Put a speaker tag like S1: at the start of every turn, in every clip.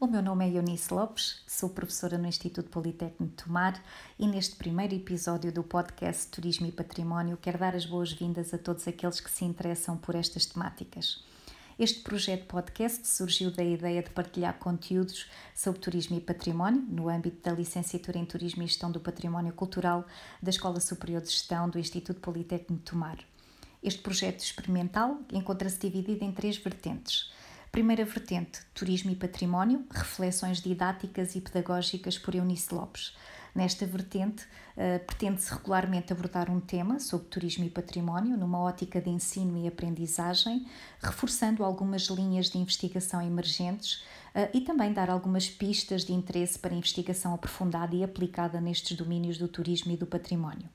S1: O meu nome é Eunice Lopes, sou professora no Instituto Politécnico de Tomar e neste primeiro episódio do podcast Turismo e Património quero dar as boas-vindas a todos aqueles que se interessam por estas temáticas. Este projeto podcast surgiu da ideia de partilhar conteúdos sobre turismo e património no âmbito da licenciatura em Turismo e Gestão do Património Cultural da Escola Superior de Gestão do Instituto Politécnico de Tomar. Este projeto experimental encontra-se dividido em três vertentes. Primeira vertente, Turismo e Património, reflexões didáticas e pedagógicas por Eunice Lopes. Nesta vertente, uh, pretende-se regularmente abordar um tema sobre turismo e património numa ótica de ensino e aprendizagem, reforçando algumas linhas de investigação emergentes uh, e também dar algumas pistas de interesse para investigação aprofundada e aplicada nestes domínios do turismo e do património.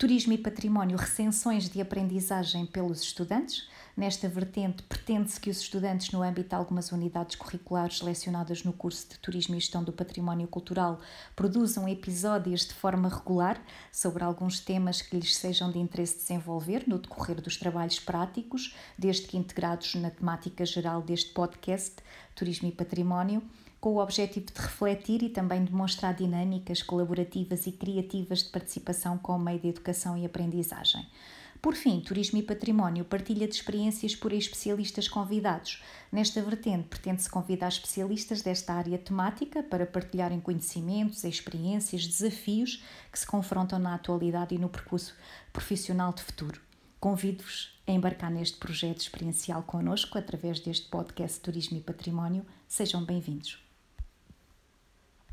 S1: Turismo e Património, recensões de aprendizagem pelos estudantes. Nesta vertente, pretende-se que os estudantes, no âmbito de algumas unidades curriculares selecionadas no curso de Turismo e Gestão do Património Cultural, produzam episódios de forma regular sobre alguns temas que lhes sejam de interesse desenvolver no decorrer dos trabalhos práticos, desde que integrados na temática geral deste podcast, Turismo e Património com o objetivo de refletir e também demonstrar dinâmicas colaborativas e criativas de participação com o meio de educação e aprendizagem. Por fim, Turismo e Património partilha de experiências por especialistas convidados. Nesta vertente, pretende-se convidar especialistas desta área temática para partilharem conhecimentos, experiências, desafios que se confrontam na atualidade e no percurso profissional de futuro. Convido-vos a embarcar neste projeto experiencial connosco através deste podcast Turismo e Património. Sejam bem-vindos.